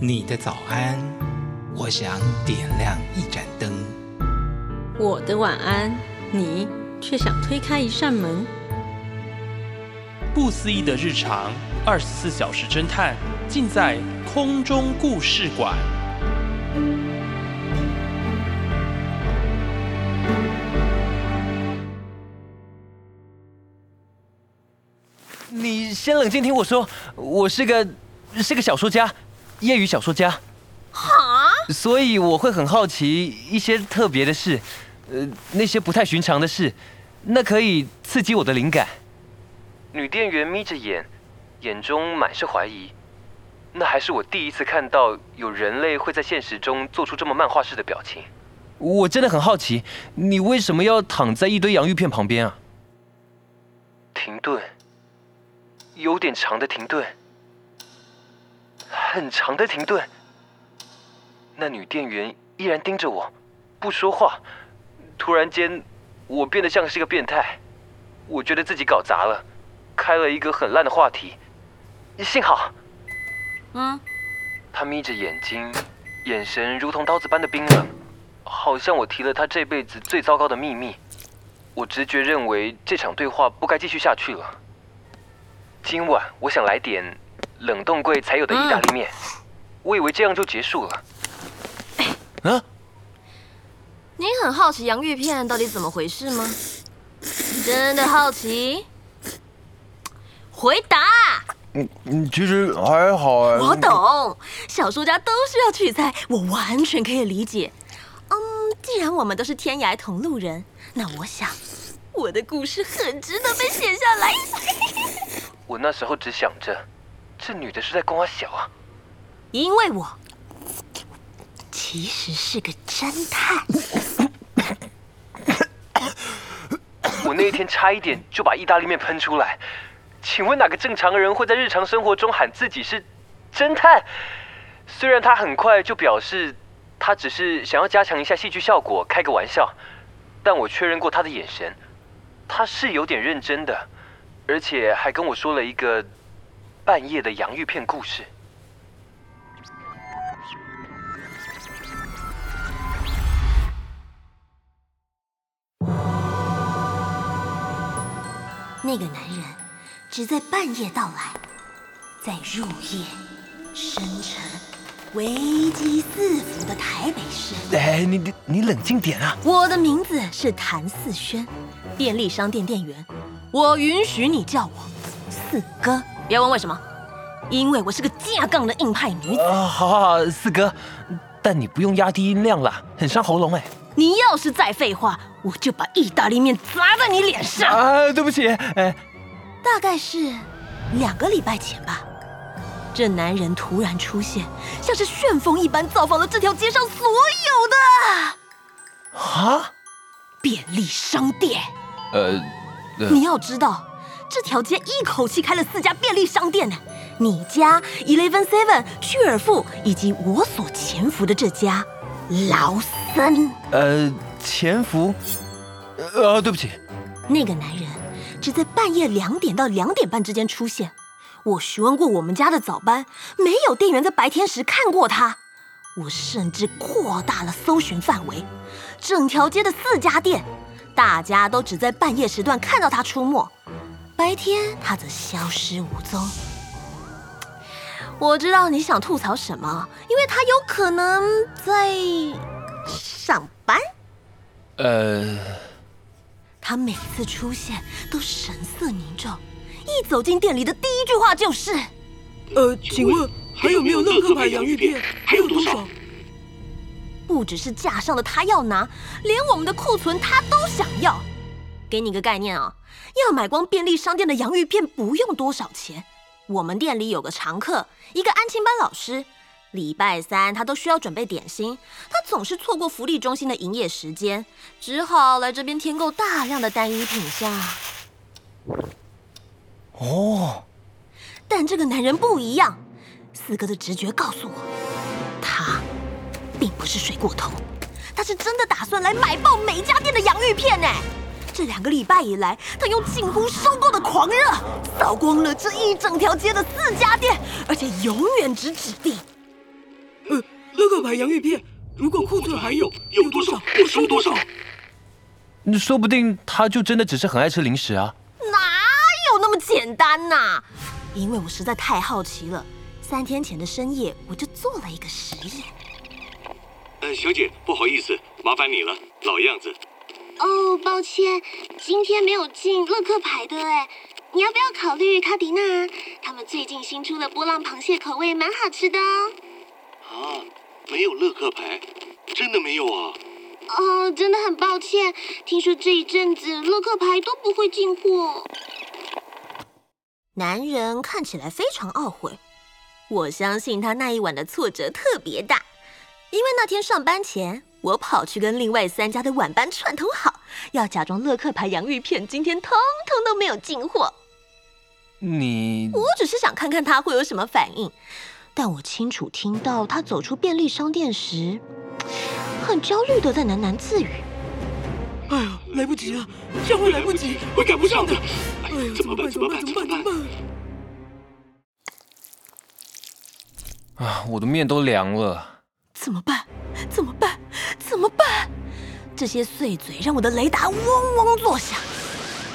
你的早安，我想点亮一盏灯。我的晚安，你却想推开一扇门。不思议的日常，二十四小时侦探，尽在空中故事馆。先冷静听我说，我是个是个小说家，业余小说家。哈？所以我会很好奇一些特别的事，呃，那些不太寻常的事，那可以刺激我的灵感。女店员眯着眼，眼中满是怀疑。那还是我第一次看到有人类会在现实中做出这么漫画式的表情。我真的很好奇，你为什么要躺在一堆洋芋片旁边啊？停顿，有点长的停顿，很长的停顿。那女店员依然盯着我，不说话。突然间，我变得像是个变态。我觉得自己搞砸了，开了一个很烂的话题。幸好，嗯，她眯着眼睛，眼神如同刀子般的冰冷，好像我提了她这辈子最糟糕的秘密。我直觉认为这场对话不该继续下去了。今晚我想来点冷冻柜才有的意大利面。我以为这样就结束了。啊？你很好奇洋芋片到底怎么回事吗？真的好奇？回答。嗯嗯，其实还好哎。我懂，小说家都需要取材，我完全可以理解。嗯，既然我们都是天涯同路人，那我想我的故事很值得被写下来。我那时候只想着，这女的是在跟我小啊。因为我其实是个侦探。我那一天差一点就把意大利面喷出来。请问哪个正常人会在日常生活中喊自己是侦探？虽然他很快就表示他只是想要加强一下戏剧效果，开个玩笑，但我确认过他的眼神，他是有点认真的，而且还跟我说了一个半夜的洋芋片故事。那个男人只在半夜到来，在入夜、深沉、危机四伏的台北市。哎，你你你冷静点啊！我的名字是谭四轩，便利商店店员。我允许你叫我四哥，别问为什么，因为我是个架杠的硬派女子。啊，好好好，四哥，但你不用压低音量啦，很伤喉咙哎。你要是再废话，我就把意大利面砸在你脸上。啊，对不起，哎，大概是两个礼拜前吧，这男人突然出现，像是旋风一般造访了这条街上所有的啊，便利商店。呃，你要知道，这条街一口气开了四家便利商店呢，你家 Eleven Seven、屈尔富，以及我所潜伏的这家劳森。呃，潜伏，呃，对不起，那个男人只在半夜两点到两点半之间出现。我询问过我们家的早班，没有店员在白天时看过他。我甚至扩大了搜寻范围，整条街的四家店，大家都只在半夜时段看到他出没，白天他则消失无踪。我知道你想吐槽什么，因为他有可能在上班。呃，他每次出现都神色凝重，一走进店里的第一句话就是：“呃，请问还有没有乐克牌洋芋片？还有多少？”不只是架上的他要拿，连我们的库存他都想要。给你个概念啊，要买光便利商店的洋芋片不用多少钱。我们店里有个常客，一个安亲班老师，礼拜三他都需要准备点心，他总是错过福利中心的营业时间，只好来这边添购大量的单一品项。哦，但这个男人不一样，四哥的直觉告诉我，他并不是水过头，他是真的打算来买爆每家店的洋芋片呢。这两个礼拜以来，他用近乎收购的狂热，扫光了这一整条街的四家店，而且永远只指定。呃，那个买洋芋片，如果库存还有，有多少我收多少。说不定他就真的只是很爱吃零食啊。哪有那么简单呐、因为我实在太好奇了。三天前的深夜，我就做了一个实验。呃，小姐，不好意思，麻烦你了，老样子。哦，抱歉，今天没有进乐克牌的哎。你要不要考虑卡迪娜？他们最近新出的波浪螃蟹口味蛮好吃的哦。啊，没有乐克牌，真的没有啊？哦，真的很抱歉，听说这一阵子乐克牌都不会进货。男人看起来非常懊悔，我相信他那一晚的挫折特别大，因为那天上班前，我跑去跟另外三家的晚班串通好，要假装乐客牌洋芋片今天通通都没有进货。你我只是想看看他会有什么反应，但我清楚听到他走出便利商店时，很焦虑的在喃喃自语。哎呀，来不及了，这样会来不及，会赶不上的。哎呀，怎么办？怎么办？怎么办？怎么办？啊，我的面都凉了。怎么办？怎么办？怎么办？这些碎嘴让我的雷达嗡嗡作响。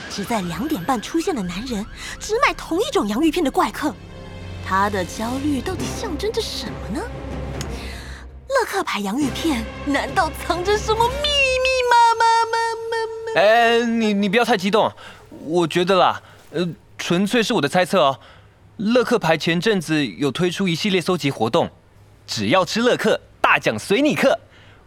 只在两点半出现的男人，只买同一种洋芋片的怪客，他的焦虑到底象征着什么呢？乐克牌洋芋片难道藏着什么秘密吗？吗吗吗吗？哎，你你不要太激动，我觉得啦，呃，纯粹是我的猜测哦。乐克牌前阵子有推出一系列搜集活动，只要吃乐克，大奖随你克。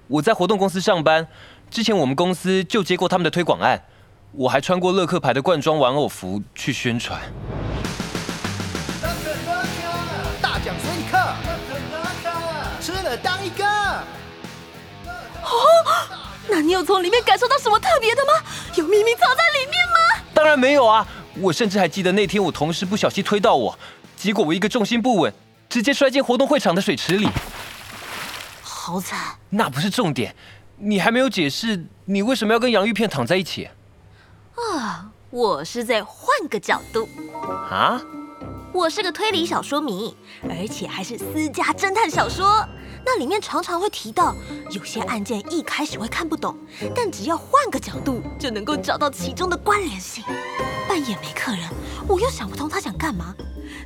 我在活动公司上班，之前我们公司就接过他们的推广案，我还穿过乐克牌的罐装玩偶服去宣传。大奖随你克，吃了当一个。那你有从里面感受到什么特别的吗？有秘密藏在里面吗？当然没有啊！我甚至还记得那天我同事不小心推到我，结果我一个重心不稳，直接摔进活动会场的水池里。好惨！那不是重点，你还没有解释你为什么要跟洋芋片躺在一起啊！我是在换个角度。啊？我是个推理小说迷，而且还是私家侦探小说。那里面常常会提到，有些案件一开始会看不懂，但只要换个角度，就能够找到其中的关联性。半夜没客人，我又想不通他想干嘛，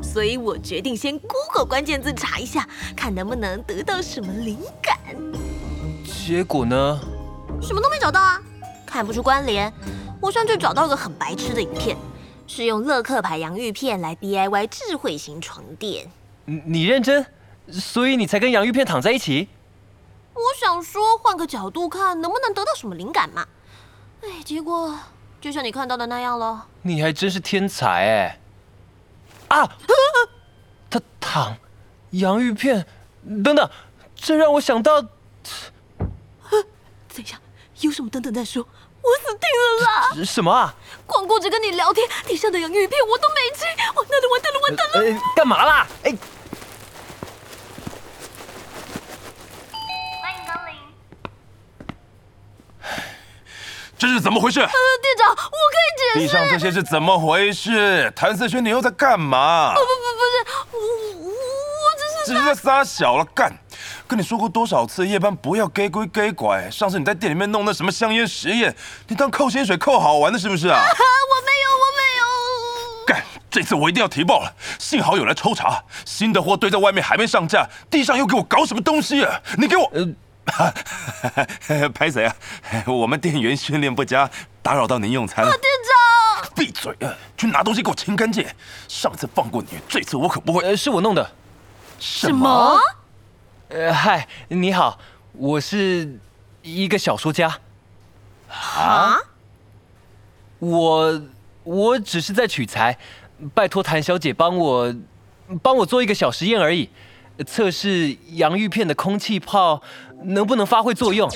所以我决定先 Google 关键字查一下，看能不能得到什么灵感。结果呢？什么都没找到啊，看不出关联。我甚至找到个很白痴的影片，是用乐克牌洋芋片来 DIY 智慧型床垫。你你认真？所以你才跟洋芋片躺在一起？我想说，换个角度看，能不能得到什么灵感嘛？哎，结果就像你看到的那样了。你还真是天才哎！啊！他躺洋芋片，等等，这让我想到……等一下，有什么？等等再说。我死定了啦！什么啊？光顾着跟你聊天，地上的洋芋片我都没吃，完蛋了，完蛋了，完蛋了！呃，干嘛啦？哎。这是怎么回事？呃，店长，我可以解释。地上这些是怎么回事？谭思轩，你又在干嘛？不不不，不是，我我我只是……只是在撒小了，干！跟你说过多少次，夜班不要给鬼给拐。上次你在店里面弄那什么香烟实验，你当扣薪水扣好玩的，是不是 啊？我没有，我没有。干！这次我一定要提报了。幸好有来抽查，新的货堆在外面还没上架，地上又给我搞什么东西啊？你给我……呃。拍谁啊？我们店员训练不佳，打扰到您用餐了。店长，闭嘴啊！去拿东西给我清干净。上次放过你，这次我可不会。呃，是我弄的。什么？呃，嗨，你好，我是一个小说家。啊？我我只是在取材，拜托谭小姐帮我帮我做一个小实验而已，测试洋芋片的空气泡。能不能发挥作用？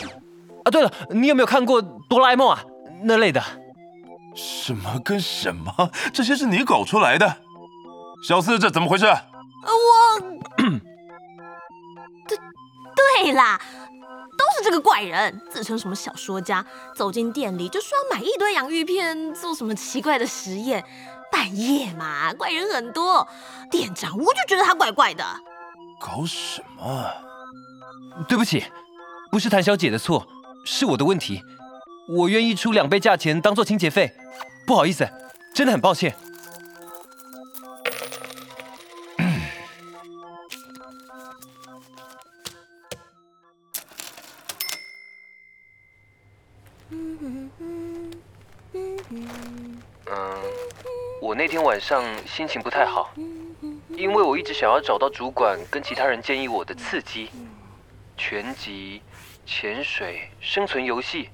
啊，对了，你有没有看过哆啦 A 梦啊？那类的？什么跟什么？这些是你搞出来的？小四，这怎么回事？我，对啦，都是这个怪人，自称什么小说家，走进店里就说要买一堆洋芋片，做什么奇怪的实验。半夜嘛，怪人很多，店长我就觉得他怪怪的。搞什么？对不起，不是谭小姐的错，是我的问题。我愿意出两倍价钱当做清洁费。不好意思，真的很抱歉。上心情不太好，因为我一直想要找到主管跟其他人建议我的刺激，拳击、潜水、生存游戏，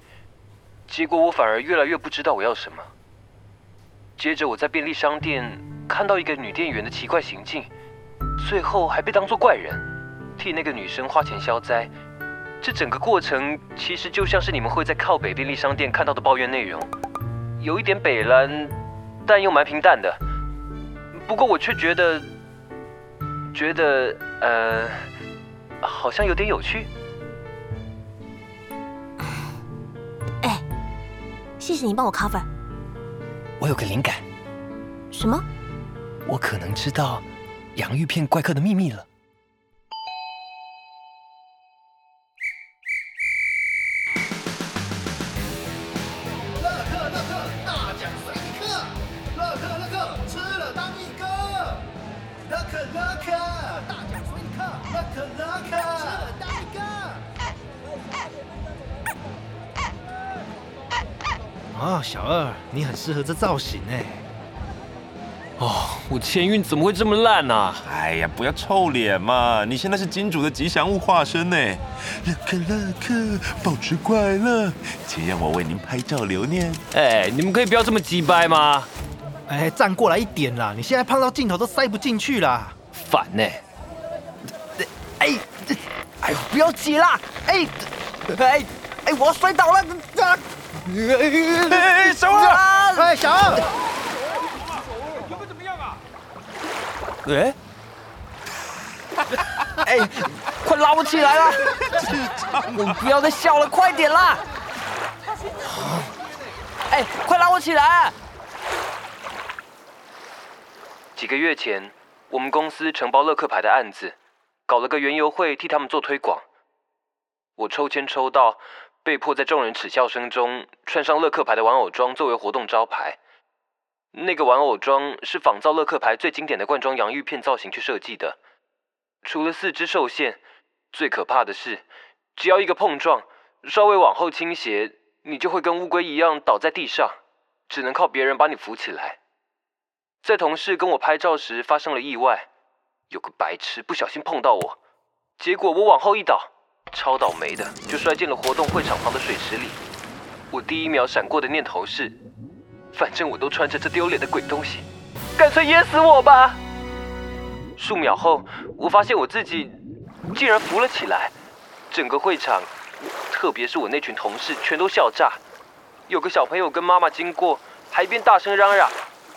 结果我反而越来越不知道我要什么。接着我在便利商店看到一个女店员的奇怪行径，最后还被当作怪人，替那个女生花钱消灾。这整个过程其实就像是你们会在靠北便利商店看到的抱怨内容。有一点北蓝，但又蛮平淡的。不过我却觉得，觉得呃，好像有点有趣。哎，谢谢你帮我 cover。我有个灵感。什么？我可能知道洋芋片怪客的秘密了。哦，小二，你很适合这造型哎。哦，我前运怎么会这么烂呢？哎呀，不要臭脸嘛！你现在是金主的吉祥物化身呢。乐克乐克，保持快乐，请让我为您拍照留念。哎，你们可以不要这么鸡掰吗？哎，站过来一点啦！你现在胖到镜头都塞不进去啦，烦呢。哎，哎呦，不要挤啦！哎，哎，哎，我要摔倒了！哎，小二，哎，小二，有没有怎么样啊？哎，哎，快拉我起来啦！你不要再笑了，快点啦！哎，快拉我起来！几个月前，我们公司承包乐客牌的案子，搞了个园游会替他们做推广。我抽签抽到。被迫在众人耻笑声中穿上乐克牌的玩偶装作为活动招牌。那个玩偶装是仿造乐克牌最经典的罐装洋芋片造型去设计的。除了四肢受限，最可怕的是，只要一个碰撞，稍微往后倾斜，你就会跟乌龟一样倒在地上，只能靠别人把你扶起来。在同事跟我拍照时发生了意外，有个白痴不小心碰到我，结果我往后一倒。超倒霉的，就摔进了活动会场旁的水池里。我第一秒闪过的念头是，反正我都穿着这丢脸的鬼东西，干脆淹死我吧。数秒后，我发现我自己竟然浮了起来。整个会场，特别是我那群同事，全都笑炸。有个小朋友跟妈妈经过，还一边大声嚷嚷：“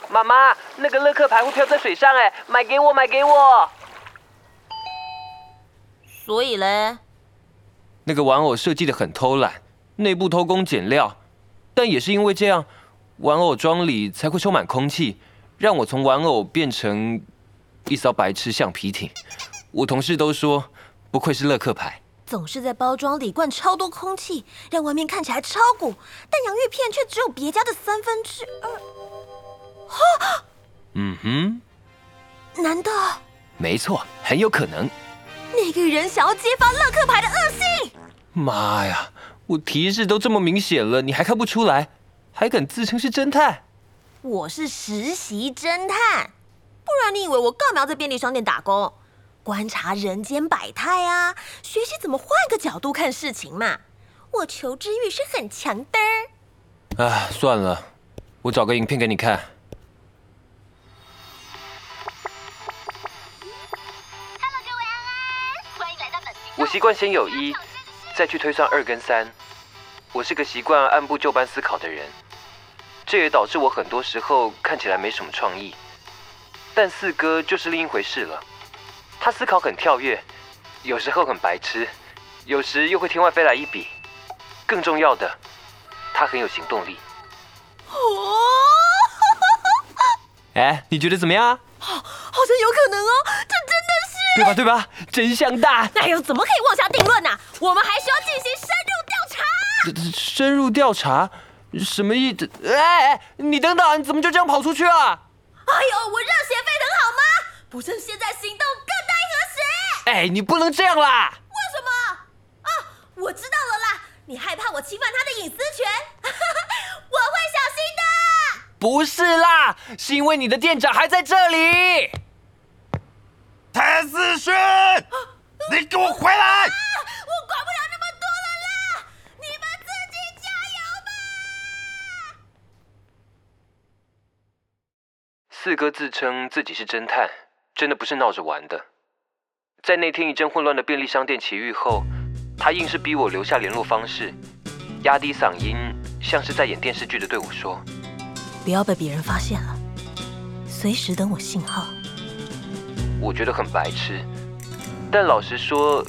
妈妈，那个乐克牌会飘在水上，哎，买给我，买给我。”所以嘞？那个玩偶设计的很偷懒，内部偷工减料，但也是因为这样，玩偶装里才会充满空气，让我从玩偶变成一艘白痴橡皮艇。我同事都说，不愧是乐克牌，总是在包装里灌超多空气，让外面看起来超鼓，但洋芋片却只有别家的三分之二。哈，嗯哼，难道？没错，很有可能。那个人想要揭发乐克牌的恶性。妈呀！我提示都这么明显了，你还看不出来？还敢自称是侦探？我是实习侦探，不然你以为我干嘛要在便利商店打工？观察人间百态啊，学习怎么换个角度看事情嘛。我求知欲是很强的。哎，算了，我找个影片给你看。习惯先有一。再去推算二跟三，我是个习惯按部就班思考的人，这也导致我很多时候看起来没什么创意。但四哥就是另一回事了，他思考很跳跃，有时候很白痴，有时又会天外飞来一笔。更重要的，他很有行动力。哦，哎，你觉得怎么样？好，好像有可能哦，这真对吧？对吧？真相大。哎呦，怎么可以妄下定论呢？我们还需要进行深入调查。深入调查？什么意思？哎哎，你等等，你怎么就这样跑出去啊？哎呦，我热血沸腾好吗？不趁现在行动，更待何时？哎，你不能这样啦！为什么？啊，我知道了啦，你害怕我侵犯他的隐私权，我会小心的。不是啦，是因为你的店长还在这里。谭思轩，你给我回来！我管不了那么多了啦，你们自己加油吧。四哥自称自己是侦探，真的不是闹着玩的。在那天一阵混乱的便利商店奇遇后，他硬是逼我留下联络方式，压低嗓音，像是在演电视剧的对我说：“不要被别人发现了，随时等我信号。”我觉得很白痴，但老实说，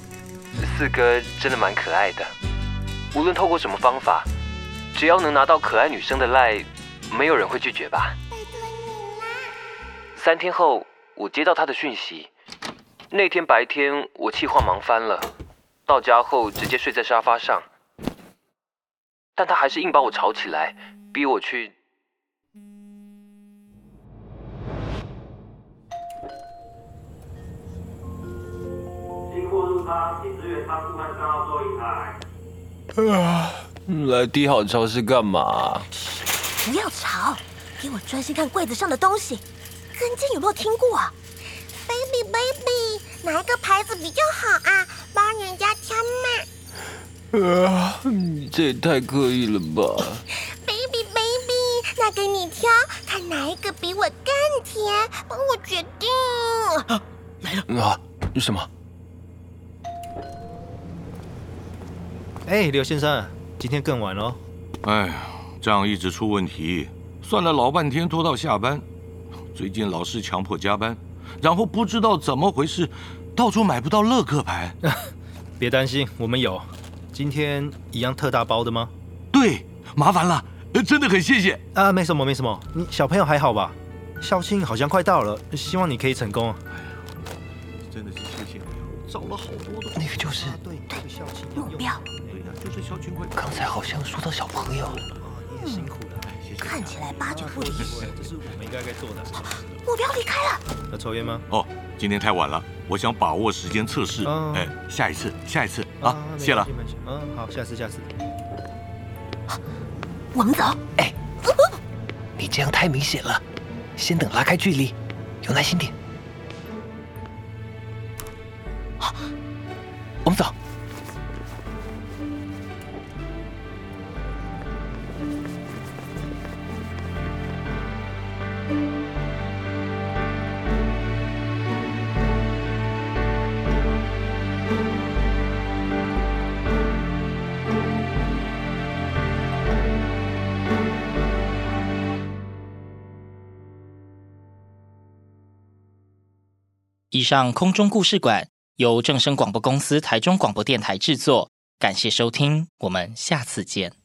四哥真的蛮可爱的。无论透过什么方法，只要能拿到可爱女生的赖，没有人会拒绝吧。拜托你了三天后，我接到他的讯息。那天白天我气话忙翻了，到家后直接睡在沙发上，但他还是硬把我吵起来，逼我去。经过入仓，请支援仓库和三号座椅台。啊，来低好超市干嘛？不要吵，给我专心看柜子上的东西。跟进有没有听过啊？Baby baby，哪一个牌子比较好啊？帮人家挑嘛。啊，你这也太刻意了吧！Baby baby，那给你挑，看哪一个比我更甜，帮我决定。啊，来了！啊，什么？哎，刘先生，今天更晚了。哎呀，这样一直出问题，算了老半天拖到下班。最近老是强迫加班，然后不知道怎么回事，到处买不到乐克牌。别担心，我们有。今天一样特大包的吗？对，麻烦了，真的很谢谢。啊，没什么，没什么。你小朋友还好吧？校庆好像快到了，希望你可以成功。哎呀，真的是谢谢你，找了好多的。那个就是对那个校庆目标。刚才好像说到小朋友。你也辛苦了，看起来八九不离十。这是我们应该该做的。目标离开了。要抽烟吗？哦，今天太晚了，我想把握时间测试。哎，下一次，下一次啊，谢了。嗯，好，下次，下次。我们走。哎，你这样太明显了，先等拉开距离，有耐心点。好，我们走。以上空中故事馆由正声广播公司台中广播电台制作，感谢收听，我们下次见。